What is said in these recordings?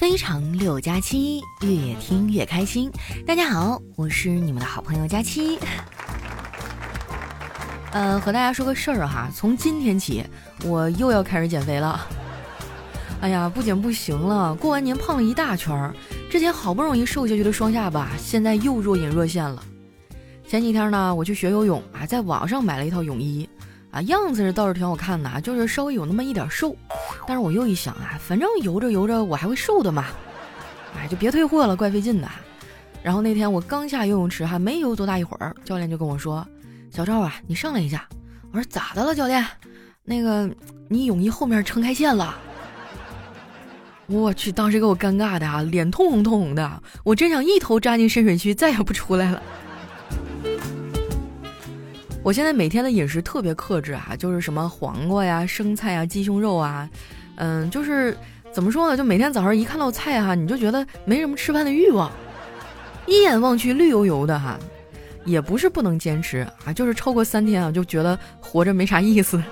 非常六加七，越听越开心。大家好，我是你们的好朋友佳期。呃，和大家说个事儿哈，从今天起我又要开始减肥了。哎呀，不减不行了，过完年胖了一大圈儿，之前好不容易瘦下去的双下巴，现在又若隐若现了。前几天呢，我去学游泳啊，在网上买了一套泳衣，啊，样子倒是挺好看的，就是稍微有那么一点瘦。但是我又一想啊，反正游着游着我还会瘦的嘛，哎，就别退货了，怪费劲的。然后那天我刚下游泳池，还没游多大一会儿，教练就跟我说：“小赵啊，你上来一下。”我说：“咋的了，教练？那个你泳衣后面撑开线了。”我去，当时给我尴尬的啊，脸通红通红的，我真想一头扎进深水区，再也不出来了。我现在每天的饮食特别克制啊，就是什么黄瓜呀、生菜啊、鸡胸肉啊，嗯，就是怎么说呢？就每天早上一看到菜哈，你就觉得没什么吃饭的欲望，一眼望去绿油油的哈，也不是不能坚持啊，就是超过三天啊，就觉得活着没啥意思。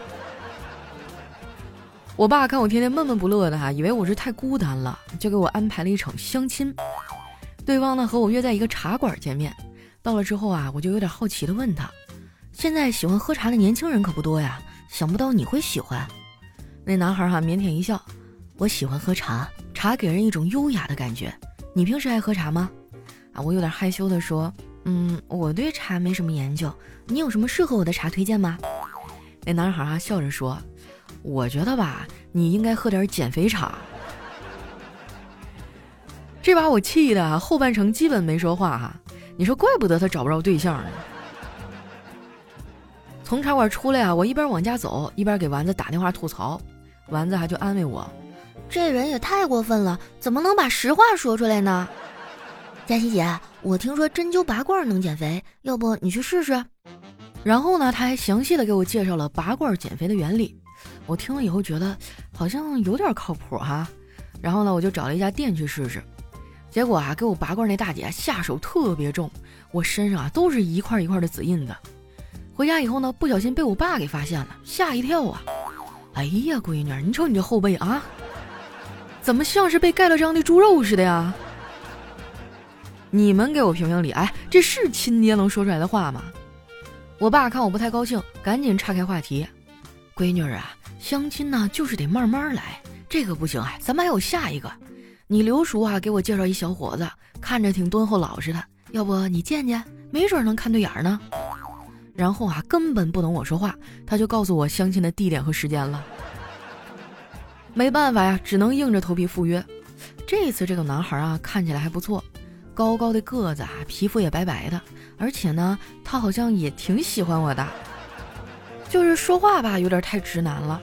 我爸看我天天闷闷不乐的哈，以为我是太孤单了，就给我安排了一场相亲。对方呢和我约在一个茶馆见面，到了之后啊，我就有点好奇的问他。现在喜欢喝茶的年轻人可不多呀，想不到你会喜欢。那男孩哈腼腆一笑，我喜欢喝茶，茶给人一种优雅的感觉。你平时爱喝茶吗？啊，我有点害羞的说，嗯，我对茶没什么研究。你有什么适合我的茶推荐吗？那男孩啊笑着说，我觉得吧，你应该喝点减肥茶。这把我气的后半程基本没说话哈。你说怪不得他找不着对象呢。从茶馆出来啊，我一边往家走，一边给丸子打电话吐槽。丸子还就安慰我：“这人也太过分了，怎么能把实话说出来呢？”佳琪姐，我听说针灸拔罐能减肥，要不你去试试？然后呢，他还详细的给我介绍了拔罐减肥的原理。我听了以后觉得好像有点靠谱哈。然后呢，我就找了一家店去试试。结果啊，给我拔罐那大姐下手特别重，我身上啊都是一块一块的紫印子。回家以后呢，不小心被我爸给发现了，吓一跳啊！哎呀，闺女，你瞅你这后背啊，怎么像是被盖了章的猪肉似的呀？你们给我评评理，哎，这是亲爹能说出来的话吗？我爸看我不太高兴，赶紧岔开话题：“闺女啊，相亲呢就是得慢慢来，这个不行哎，咱们还有下一个。你刘叔啊，给我介绍一小伙子，看着挺敦厚老实的，要不你见见，没准能看对眼呢。”然后啊，根本不等我说话，他就告诉我相亲的地点和时间了。没办法呀，只能硬着头皮赴约。这次这个男孩啊，看起来还不错，高高的个子啊，皮肤也白白的，而且呢，他好像也挺喜欢我的，就是说话吧，有点太直男了。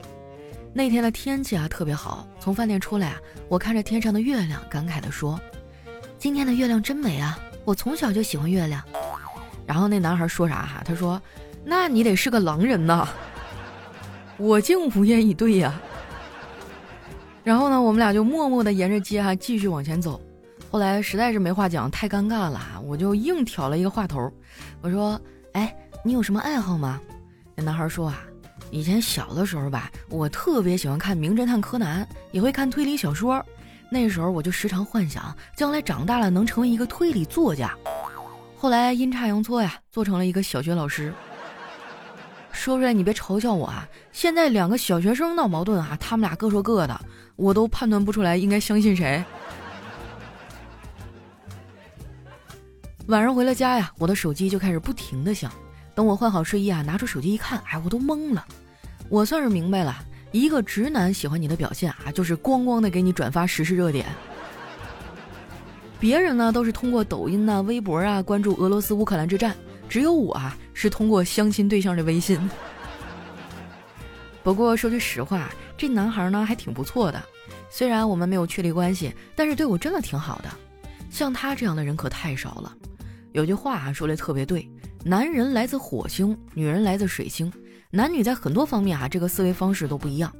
那天的天气啊，特别好，从饭店出来啊，我看着天上的月亮，感慨地说：“今天的月亮真美啊，我从小就喜欢月亮。”然后那男孩说啥哈？他说：“那你得是个狼人呐。”我竟无言以对呀。然后呢，我们俩就默默的沿着街哈继续往前走。后来实在是没话讲，太尴尬了，我就硬挑了一个话头。我说：“哎，你有什么爱好吗？”那男孩说：“啊，以前小的时候吧，我特别喜欢看《名侦探柯南》，也会看推理小说。那时候我就时常幻想，将来长大了能成为一个推理作家。”后来阴差阳错呀，做成了一个小学老师。说出来你别嘲笑我啊！现在两个小学生闹矛盾啊，他们俩各说各的，我都判断不出来应该相信谁。晚上回了家呀，我的手机就开始不停的响。等我换好睡衣啊，拿出手机一看，哎，我都懵了。我算是明白了，一个直男喜欢你的表现啊，就是咣咣的给你转发时事热点。别人呢都是通过抖音呐、微博啊关注俄罗斯乌克兰之战，只有我啊是通过相亲对象的微信。不过说句实话，这男孩呢还挺不错的，虽然我们没有确立关系，但是对我真的挺好的。像他这样的人可太少了。有句话啊说的特别对：男人来自火星，女人来自水星，男女在很多方面啊这个思维方式都不一样。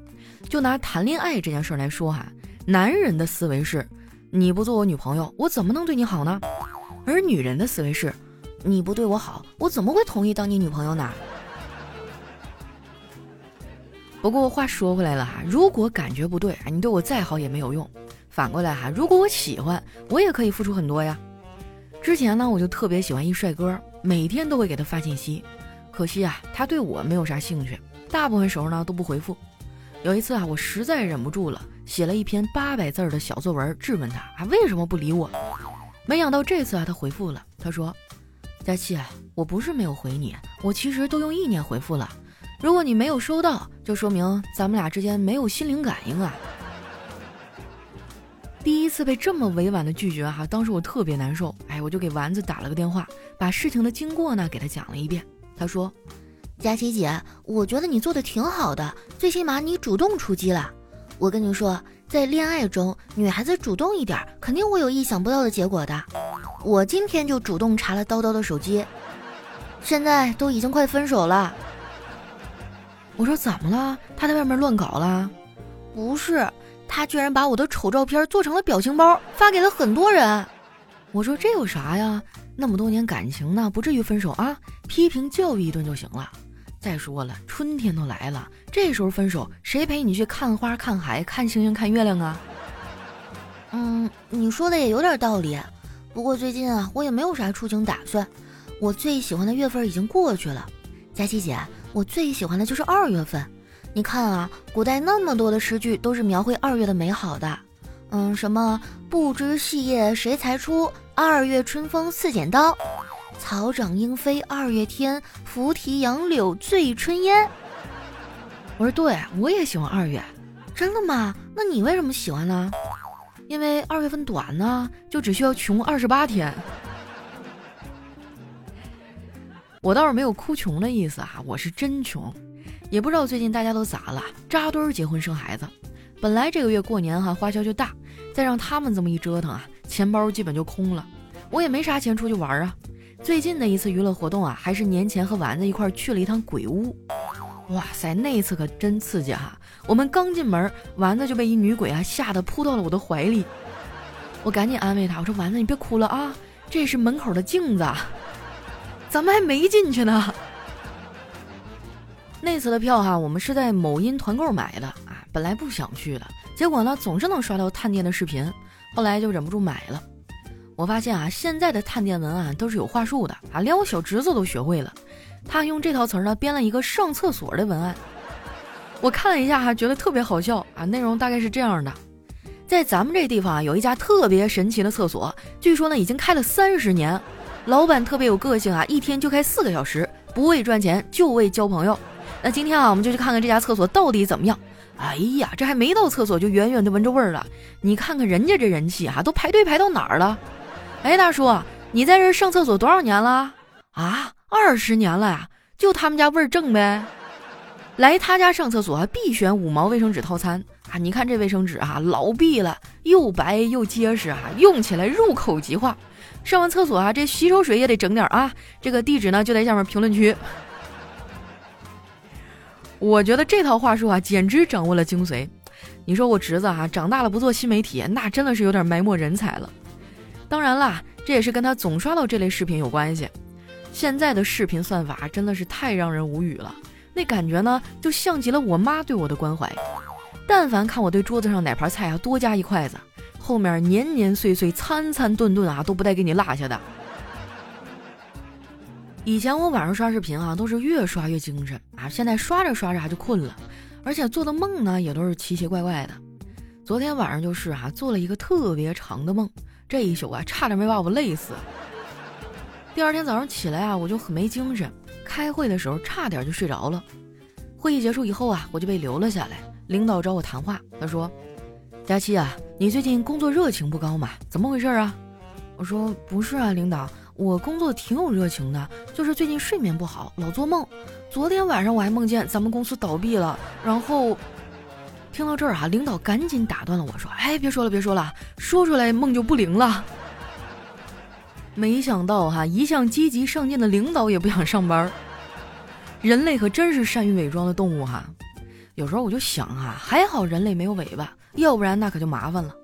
就拿谈恋爱这件事来说哈，男人的思维是。你不做我女朋友，我怎么能对你好呢？而女人的思维是，你不对我好，我怎么会同意当你女朋友呢？不过话说回来了哈，如果感觉不对，你对我再好也没有用，反过来哈，如果我喜欢，我也可以付出很多呀。之前呢，我就特别喜欢一帅哥，每天都会给他发信息，可惜啊，他对我没有啥兴趣，大部分时候呢都不回复。有一次啊，我实在忍不住了，写了一篇八百字的小作文质问他啊为什么不理我。没想到这次啊，他回复了，他说：“佳琪，我不是没有回你，我其实都用意念回复了。如果你没有收到，就说明咱们俩之间没有心灵感应啊。”第一次被这么委婉的拒绝哈，当时我特别难受，哎，我就给丸子打了个电话，把事情的经过呢给他讲了一遍。他说：“佳琪姐，我觉得你做的挺好的，最起码你主动出击了。我跟你说。”在恋爱中，女孩子主动一点，肯定会有意想不到的结果的。我今天就主动查了叨叨的手机，现在都已经快分手了。我说怎么了？他在外面乱搞了？不是，他居然把我的丑照片做成了表情包，发给了很多人。我说这有啥呀？那么多年感情呢，不至于分手啊？批评教育一顿就行了。再说了，春天都来了，这时候分手，谁陪你去看花、看海、看星星、看月亮啊？嗯，你说的也有点道理。不过最近啊，我也没有啥出行打算。我最喜欢的月份已经过去了。佳琪姐，我最喜欢的就是二月份。你看啊，古代那么多的诗句都是描绘二月的美好的。嗯，什么不知细叶谁裁出，二月春风似剪刀。草长莺飞二月天，拂堤杨柳醉春烟。我说对，我也喜欢二月。真的吗？那你为什么喜欢呢？因为二月份短呢，就只需要穷二十八天。我倒是没有哭穷的意思啊，我是真穷。也不知道最近大家都咋了，扎堆结婚生孩子。本来这个月过年哈花销就大，再让他们这么一折腾啊，钱包基本就空了。我也没啥钱出去玩啊。最近的一次娱乐活动啊，还是年前和丸子一块去了一趟鬼屋。哇塞，那一次可真刺激哈！我们刚进门，丸子就被一女鬼啊吓得扑到了我的怀里。我赶紧安慰她，我说丸子你别哭了啊，这是门口的镜子，咱们还没进去呢。那次的票哈，我们是在某音团购买的啊，本来不想去的，结果呢总是能刷到探店的视频，后来就忍不住买了。我发现啊，现在的探店文案都是有话术的啊，连我小侄子都学会了。他用这套词儿呢，编了一个上厕所的文案。我看了一下哈，觉得特别好笑啊。内容大概是这样的：在咱们这地方啊，有一家特别神奇的厕所，据说呢已经开了三十年，老板特别有个性啊，一天就开四个小时，不为赚钱，就为交朋友。那今天啊，我们就去看看这家厕所到底怎么样。哎呀，这还没到厕所，就远远的闻着味儿了。你看看人家这人气哈，都排队排到哪儿了？哎，大叔，你在这上厕所多少年了？啊，二十年了呀！就他们家味儿正呗。来他家上厕所必选五毛卫生纸套餐啊！你看这卫生纸啊，老碧了，又白又结实啊，用起来入口即化。上完厕所啊，这洗手水也得整点啊。这个地址呢就在下面评论区。我觉得这套话术啊，简直掌握了精髓。你说我侄子啊，长大了不做新媒体，那真的是有点埋没人才了。当然啦，这也是跟他总刷到这类视频有关系。现在的视频算法真的是太让人无语了，那感觉呢，就像极了我妈对我的关怀。但凡看我对桌子上哪盘菜啊多加一筷子，后面年年岁岁、餐餐顿顿啊都不带给你落下的。以前我晚上刷视频啊，都是越刷越精神啊，现在刷着刷着就困了，而且做的梦呢也都是奇奇怪怪的。昨天晚上就是啊，做了一个特别长的梦。这一宿啊，差点没把我累死。第二天早上起来啊，我就很没精神。开会的时候差点就睡着了。会议结束以后啊，我就被留了下来。领导找我谈话，他说：“佳期啊，你最近工作热情不高嘛？怎么回事啊？”我说：“不是啊，领导，我工作挺有热情的，就是最近睡眠不好，老做梦。昨天晚上我还梦见咱们公司倒闭了，然后……”听到这儿啊，领导赶紧打断了我说：“哎，别说了，别说了，说出来梦就不灵了。”没想到哈，一向积极上进的领导也不想上班。人类可真是善于伪装的动物哈。有时候我就想啊，还好人类没有尾巴，要不然那可就麻烦了。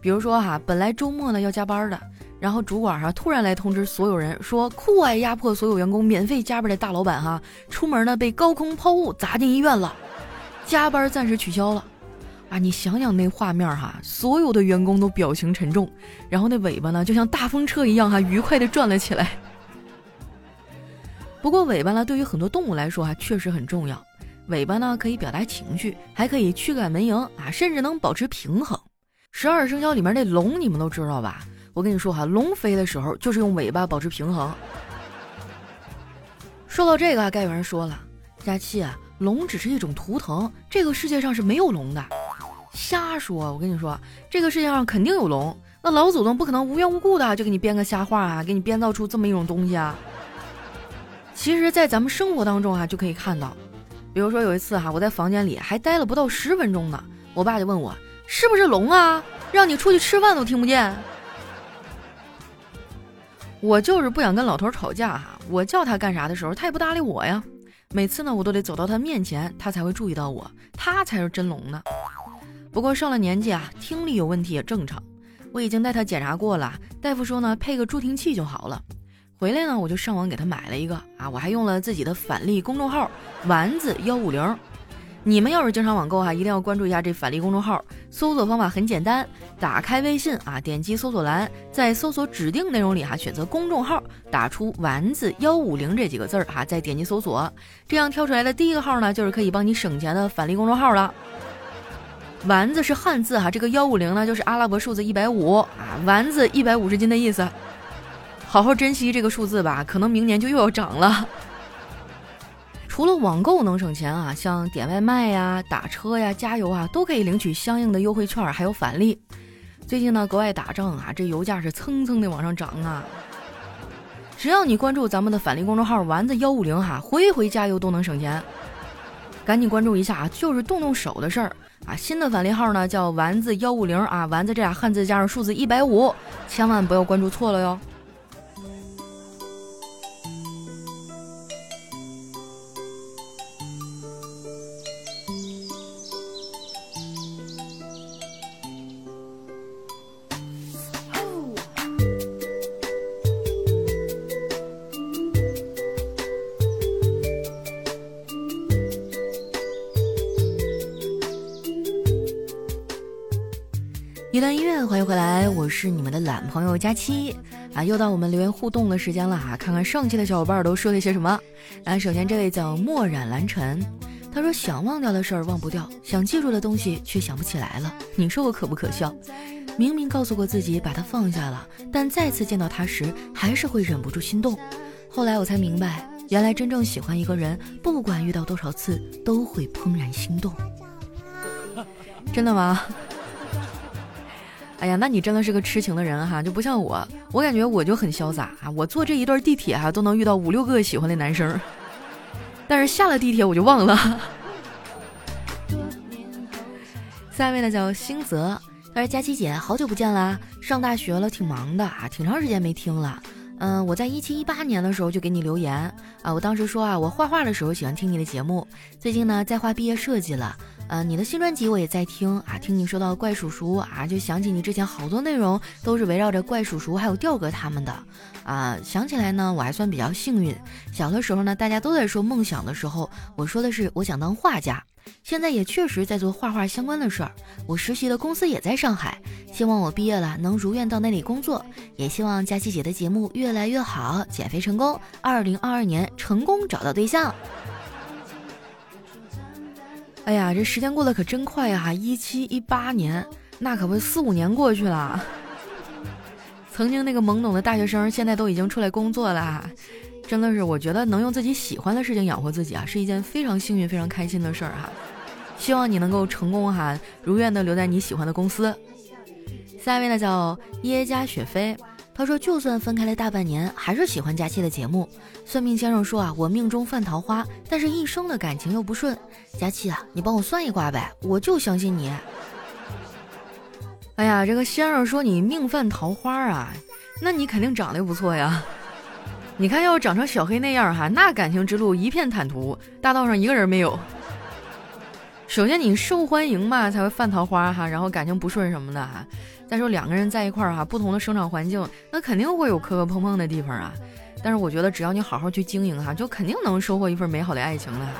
比如说哈，本来周末呢要加班的，然后主管哈突然来通知所有人说，酷爱压迫所有员工免费加班的大老板哈，出门呢被高空抛物砸进医院了。加班暂时取消了，啊，你想想那画面哈，所有的员工都表情沉重，然后那尾巴呢就像大风车一样哈，愉快的转了起来。不过尾巴呢，对于很多动物来说哈，确实很重要。尾巴呢可以表达情绪，还可以驱赶蚊蝇啊，甚至能保持平衡。十二生肖里面那龙你们都知道吧？我跟你说哈，龙飞的时候就是用尾巴保持平衡。说到这个，该有人说了，佳期啊，龙只是一种图腾，这个世界上是没有龙的。瞎说！我跟你说，这个世界上肯定有龙。那老祖宗不可能无缘无故的就给你编个瞎话啊，给你编造出这么一种东西啊。其实，在咱们生活当中啊，就可以看到，比如说有一次哈，我在房间里还待了不到十分钟呢，我爸就问我是不是龙啊，让你出去吃饭都听不见。我就是不想跟老头吵架哈，我叫他干啥的时候，他也不搭理我呀。每次呢，我都得走到他面前，他才会注意到我，他才是真聋呢。不过上了年纪啊，听力有问题也正常。我已经带他检查过了，大夫说呢，配个助听器就好了。回来呢，我就上网给他买了一个啊，我还用了自己的返利公众号丸子幺五零。你们要是经常网购哈，一定要关注一下这返利公众号。搜索方法很简单，打开微信啊，点击搜索栏，在搜索指定内容里哈，选择公众号，打出丸子幺五零这几个字儿哈，再点击搜索，这样跳出来的第一个号呢，就是可以帮你省钱的返利公众号了。丸子是汉字哈，这个幺五零呢就是阿拉伯数字一百五啊，丸子一百五十斤的意思。好好珍惜这个数字吧，可能明年就又要涨了。除了网购能省钱啊，像点外卖呀、打车呀、加油啊，都可以领取相应的优惠券，还有返利。最近呢，国外打仗啊，这油价是蹭蹭的往上涨啊。只要你关注咱们的返利公众号“丸子幺五零”哈，回回加油都能省钱。赶紧关注一下啊，就是动动手的事儿。啊，新的返利号呢叫丸子幺五零啊，丸子这俩汉字加上数字一百五，千万不要关注错了哟。一段音乐，欢迎回来，我是你们的懒朋友佳期啊，又到我们留言互动的时间了哈，看看上期的小伙伴都说了些什么。啊，首先这位叫墨染蓝尘，他说想忘掉的事儿忘不掉，想记住的东西却想不起来了，你说我可不可笑？明明告诉过自己把它放下了，但再次见到他时还是会忍不住心动。后来我才明白，原来真正喜欢一个人，不管遇到多少次，都会怦然心动。真的吗？哎呀，那你真的是个痴情的人哈，就不像我，我感觉我就很潇洒啊，我坐这一段地铁哈都能遇到五六个喜欢的男生，但是下了地铁我就忘了。下一位呢叫星泽，他说佳琪姐好久不见啦，上大学了挺忙的啊，挺长时间没听了。嗯，我在一七一八年的时候就给你留言啊，我当时说啊，我画画的时候喜欢听你的节目，最近呢在画毕业设计了。呃，你的新专辑我也在听啊，听你说到怪叔叔啊，就想起你之前好多内容都是围绕着怪叔叔还有调哥他们的啊。想起来呢，我还算比较幸运。小的时候呢，大家都在说梦想的时候，我说的是我想当画家。现在也确实在做画画相关的事儿。我实习的公司也在上海，希望我毕业了能如愿到那里工作。也希望佳琪姐的节目越来越好，减肥成功，二零二二年成功找到对象。哎呀，这时间过得可真快呀！一七一八年，那可不四五年过去了。曾经那个懵懂的大学生，现在都已经出来工作了。真的是，我觉得能用自己喜欢的事情养活自己啊，是一件非常幸运、非常开心的事儿哈。希望你能够成功哈，如愿的留在你喜欢的公司。下一位呢，叫耶加雪飞。他说：“就算分开了大半年，还是喜欢佳期的节目。算命先生说啊，我命中犯桃花，但是一生的感情又不顺。佳期啊，你帮我算一卦呗，我就相信你。”哎呀，这个先生说你命犯桃花啊，那你肯定长得不错呀。你看，要长成小黑那样哈，那感情之路一片坦途，大道上一个人没有。首先你受欢迎嘛，才会犯桃花哈，然后感情不顺什么的哈。再说两个人在一块儿哈，不同的生长环境，那肯定会有磕磕碰碰的地方啊。但是我觉得只要你好好去经营哈，就肯定能收获一份美好的爱情的哈。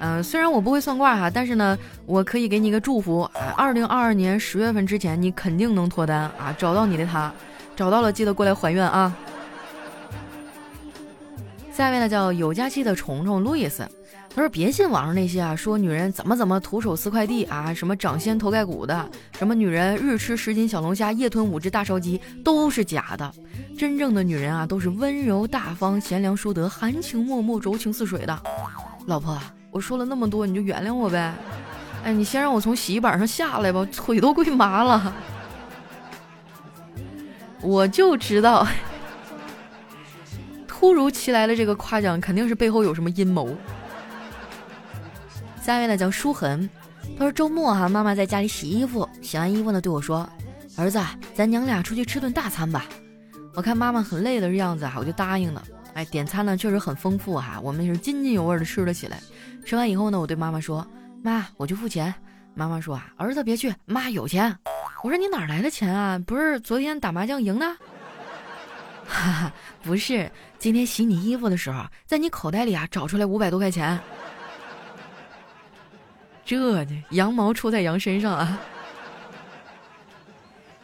嗯，虽然我不会算卦哈，但是呢，我可以给你一个祝福啊，二零二二年十月份之前你肯定能脱单啊，找到你的他，找到了记得过来还愿啊。下一位呢叫有假期的虫虫路易斯。他说：“别信网上那些啊，说女人怎么怎么徒手撕快递啊，什么掌心头盖骨的，什么女人日吃十斤小龙虾，夜吞五只大烧鸡，都是假的。真正的女人啊，都是温柔大方、贤良淑德、含情脉脉、柔情似水的。老婆，我说了那么多，你就原谅我呗。哎，你先让我从洗衣板上下来吧，腿都跪麻了。我就知道，突如其来的这个夸奖，肯定是背后有什么阴谋。”下一位呢叫舒痕，他说周末哈，妈妈在家里洗衣服，洗完衣服呢对我说：“儿子，咱娘俩出去吃顿大餐吧。”我看妈妈很累的样子哈，我就答应了。哎，点餐呢确实很丰富哈，我们是津津有味的吃了起来。吃完以后呢，我对妈妈说：“妈，我去付钱。”妈妈说：“啊，儿子别去，妈有钱。”我说：“你哪来的钱啊？不是昨天打麻将赢的？”哈哈，不是，今天洗你衣服的时候，在你口袋里啊找出来五百多块钱。这，羊毛出在羊身上啊！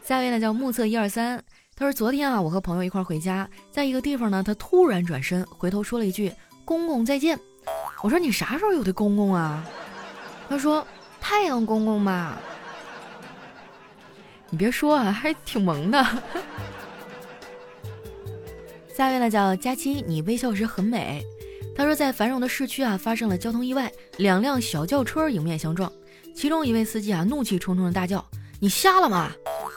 下一位呢叫目测一二三，他说昨天啊，我和朋友一块回家，在一个地方呢，他突然转身回头说了一句“公公再见”。我说你啥时候有的公公啊？他说太阳公公嘛。你别说啊，还挺萌的。下一位呢叫佳期，你微笑时很美。他说，在繁荣的市区啊，发生了交通意外，两辆小轿车迎面相撞，其中一位司机啊，怒气冲冲的大叫：“你瞎了吗？”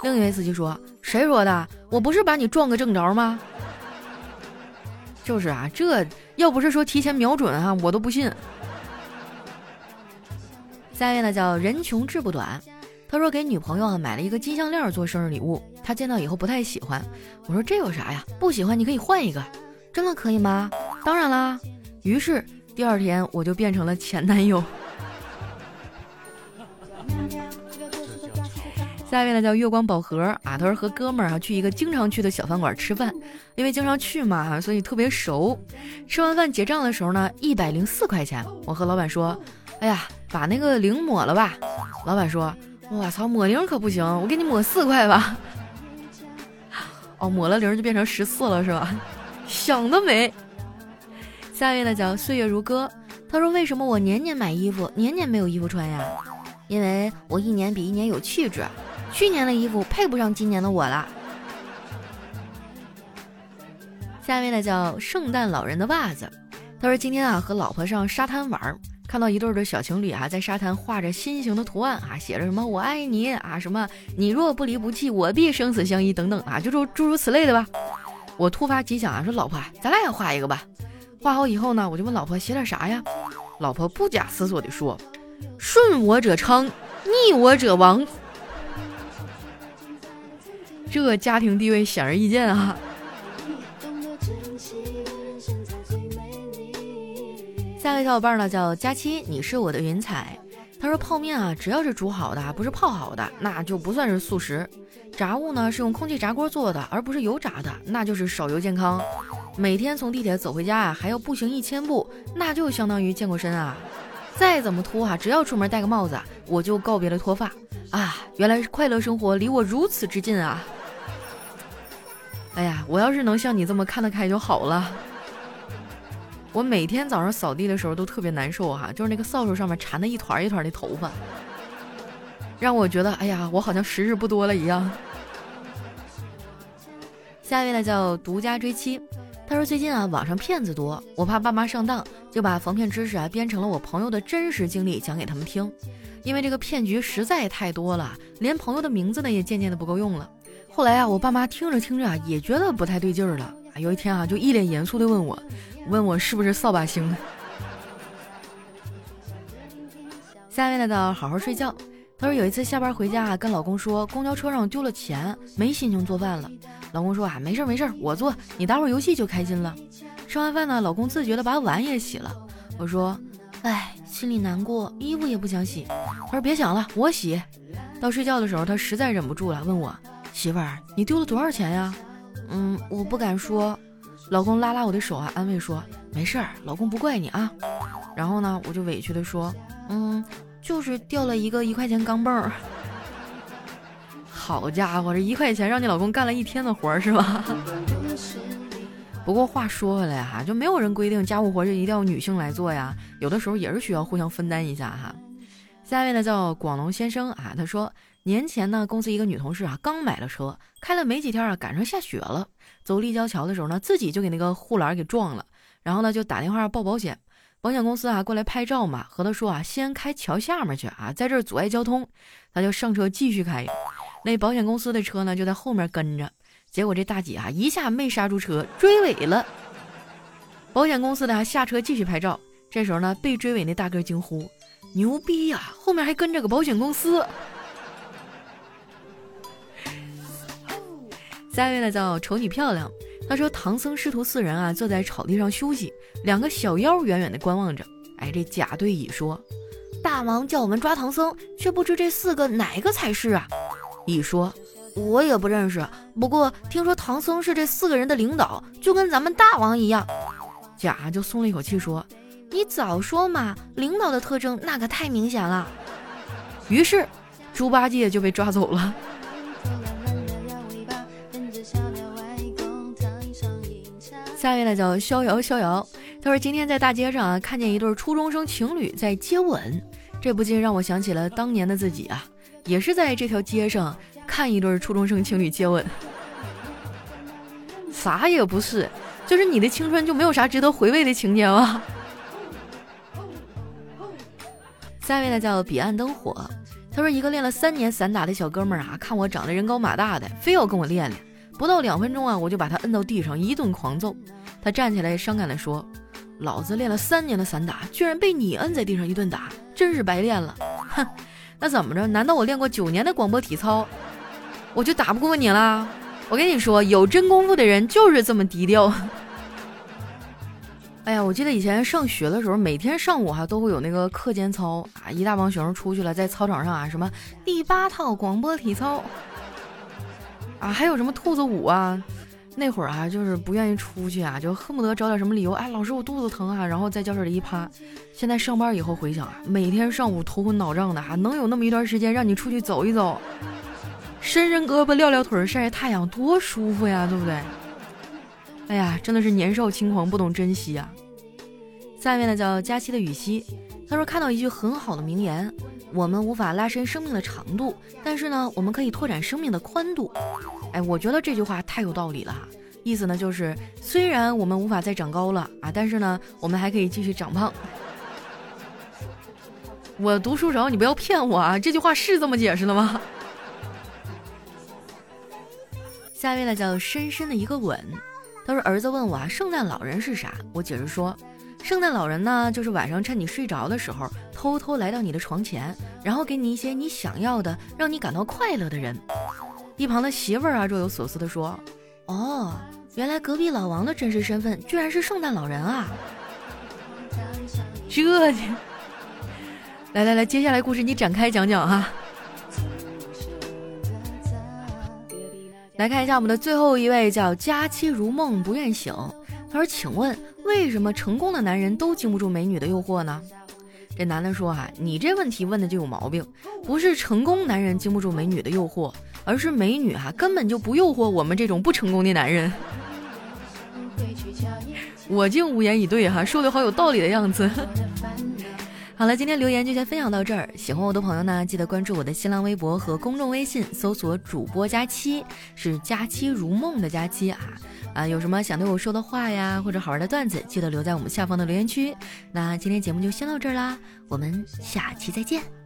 另一位司机说：“谁说的？我不是把你撞个正着吗？”就是啊，这要不是说提前瞄准啊，我都不信。下一位呢，叫人穷志不短。他说给女朋友啊买了一个金项链做生日礼物，他见到以后不太喜欢。我说这有啥呀？不喜欢你可以换一个。真的可以吗？当然啦。于是第二天我就变成了前男友。下一位呢叫月光宝盒啊，他说和哥们儿啊去一个经常去的小饭馆吃饭，因为经常去嘛，所以特别熟。吃完饭结账的时候呢，一百零四块钱。我和老板说：“哎呀，把那个零抹了吧。”老板说：“我操，抹零可不行，我给你抹四块吧。”哦，抹了零就变成十四了是吧？想得美。下一位呢叫岁月如歌，他说：“为什么我年年买衣服，年年没有衣服穿呀？因为我一年比一年有气质，去年的衣服配不上今年的我了。”下一位呢叫圣诞老人的袜子，他说：“今天啊和老婆上沙滩玩，看到一对儿的小情侣啊在沙滩画着心形的图案啊，写着什么我爱你啊，什么你若不离不弃，我必生死相依等等啊，就诸诸如此类的吧。”我突发奇想啊，说老婆，咱俩也画一个吧。画好以后呢，我就问老婆写点啥呀？老婆不假思索地说：“顺我者昌，逆我者亡。”这家庭地位显而易见啊。下位小伙伴呢叫佳期，你是我的云彩。他说泡面啊，只要是煮好的，不是泡好的，那就不算是素食。炸物呢是用空气炸锅做的，而不是油炸的，那就是少油健康。每天从地铁走回家啊，还要步行一千步，那就相当于健过身啊。再怎么秃哈，只要出门戴个帽子，我就告别了脱发啊。原来快乐生活离我如此之近啊！哎呀，我要是能像你这么看得开就好了。我每天早上扫地的时候都特别难受哈，就是那个扫帚上面缠的一团一团的头发，让我觉得哎呀，我好像时日不多了一样。下一位呢叫独家追妻。他说：“最近啊，网上骗子多，我怕爸妈上当，就把防骗知识啊编成了我朋友的真实经历讲给他们听。因为这个骗局实在太多了，连朋友的名字呢也渐渐的不够用了。后来啊，我爸妈听着听着啊，也觉得不太对劲儿了。有一天啊，就一脸严肃的问我，问我是不是扫把星。下面呢，的好好睡觉。他说有一次下班回家啊，跟老公说公交车上丢了钱，没心情做饭了。”老公说啊，没事没事，我做，你打会儿游戏就开心了。吃完饭呢，老公自觉的把碗也洗了。我说，哎，心里难过，衣服也不想洗。他说别想了，我洗。到睡觉的时候，他实在忍不住了，问我媳妇儿，你丢了多少钱呀？嗯，我不敢说。老公拉拉我的手啊，安慰说，没事儿，老公不怪你啊。然后呢，我就委屈的说，嗯，就是掉了一个一块钱钢镚儿。好家伙，这一块钱让你老公干了一天的活儿是吧？不过话说回来哈，就没有人规定家务活就一定要女性来做呀，有的时候也是需要互相分担一下哈。下一位呢叫广龙先生啊，他说年前呢公司一个女同事啊刚买了车，开了没几天啊赶上下雪了，走立交桥的时候呢自己就给那个护栏给撞了，然后呢就打电话报保险，保险公司啊过来拍照嘛，和他说啊先开桥下面去啊，在这儿阻碍交通，他就上车继续开。那保险公司的车呢，就在后面跟着，结果这大姐啊一下没刹住车，追尾了。保险公司的下车继续拍照。这时候呢，被追尾那大哥惊呼：“牛逼呀！后面还跟着个保险公司。”下一位呢叫丑女漂亮，他说唐僧师徒四人啊坐在草地上休息，两个小妖远远的观望着。哎，这甲对乙说：“大王叫我们抓唐僧，却不知这四个哪个才是啊？”乙说：“我也不认识，不过听说唐僧是这四个人的领导，就跟咱们大王一样。”甲就松了一口气说：“你早说嘛，领导的特征那可太明显了。”于是猪八戒就被抓走了。下一位呢叫逍遥逍遥，他说今天在大街上啊看见一对初中生情侣在接吻，这不禁让我想起了当年的自己啊。也是在这条街上看一对初中生情侣接吻，啥也不是，就是你的青春就没有啥值得回味的情节吗？下一位呢叫彼岸灯火，他说一个练了三年散打的小哥们儿啊，看我长得人高马大的，非要跟我练练，不到两分钟啊，我就把他摁到地上一顿狂揍。他站起来伤感的说：“老子练了三年的散打，居然被你摁在地上一顿打，真是白练了。”哼。那怎么着？难道我练过九年的广播体操，我就打不过你啦？我跟你说，有真功夫的人就是这么低调。哎呀，我记得以前上学的时候，每天上午哈都会有那个课间操啊，一大帮学生出去了，在操场上啊，什么第八套广播体操啊，还有什么兔子舞啊。那会儿啊，就是不愿意出去啊，就恨不得找点什么理由。哎，老师，我肚子疼啊，然后在教室里一趴。现在上班以后回想啊，每天上午头昏脑胀的，还能有那么一段时间让你出去走一走，伸伸胳膊、撂撂腿、晒晒太阳，多舒服呀，对不对？哎呀，真的是年少轻狂，不懂珍惜啊。下面呢叫佳期的雨熙，他说看到一句很好的名言：我们无法拉伸生命的长度，但是呢，我们可以拓展生命的宽度。哎，我觉得这句话太有道理了。意思呢就是，虽然我们无法再长高了啊，但是呢，我们还可以继续长胖。我读书少，你不要骗我啊！这句话是这么解释的吗？下一位呢叫深深的一个吻，他说儿子问我啊，圣诞老人是啥？我解释说，圣诞老人呢，就是晚上趁你睡着的时候，偷偷来到你的床前，然后给你一些你想要的，让你感到快乐的人。一旁的媳妇儿啊，若有所思地说：“哦，原来隔壁老王的真实身份居然是圣诞老人啊！”这，来来来，接下来故事你展开讲讲哈。来看一下我们的最后一位，叫佳期如梦不愿醒。他说：“请问，为什么成功的男人都经不住美女的诱惑呢？”这男的说：“哈，你这问题问的就有毛病，不是成功男人经不住美女的诱惑。”而是美女哈根本就不诱惑我们这种不成功的男人，我竟无言以对哈，说的好有道理的样子。好了，今天留言就先分享到这儿。喜欢我的朋友呢，记得关注我的新浪微博和公众微信，搜索主播佳期，是佳期如梦的佳期啊啊！有什么想对我说的话呀，或者好玩的段子，记得留在我们下方的留言区。那今天节目就先到这儿啦，我们下期再见。